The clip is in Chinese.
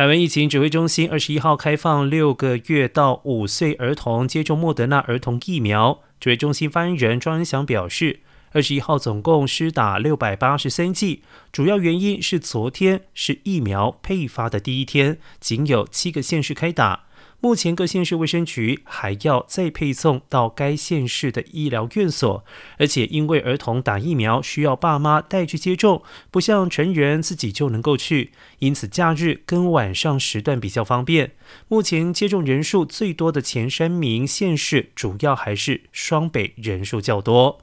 台湾疫情指挥中心二十一号开放六个月到五岁儿童接种莫德纳儿童疫苗。指挥中心发言人庄恩祥表示，二十一号总共施打六百八十三剂，主要原因是昨天是疫苗配发的第一天，仅有七个县市开打。目前各县市卫生局还要再配送到该县市的医疗院所，而且因为儿童打疫苗需要爸妈带去接种，不像成人自己就能够去，因此假日跟晚上时段比较方便。目前接种人数最多的前三名县市，主要还是双北人数较多。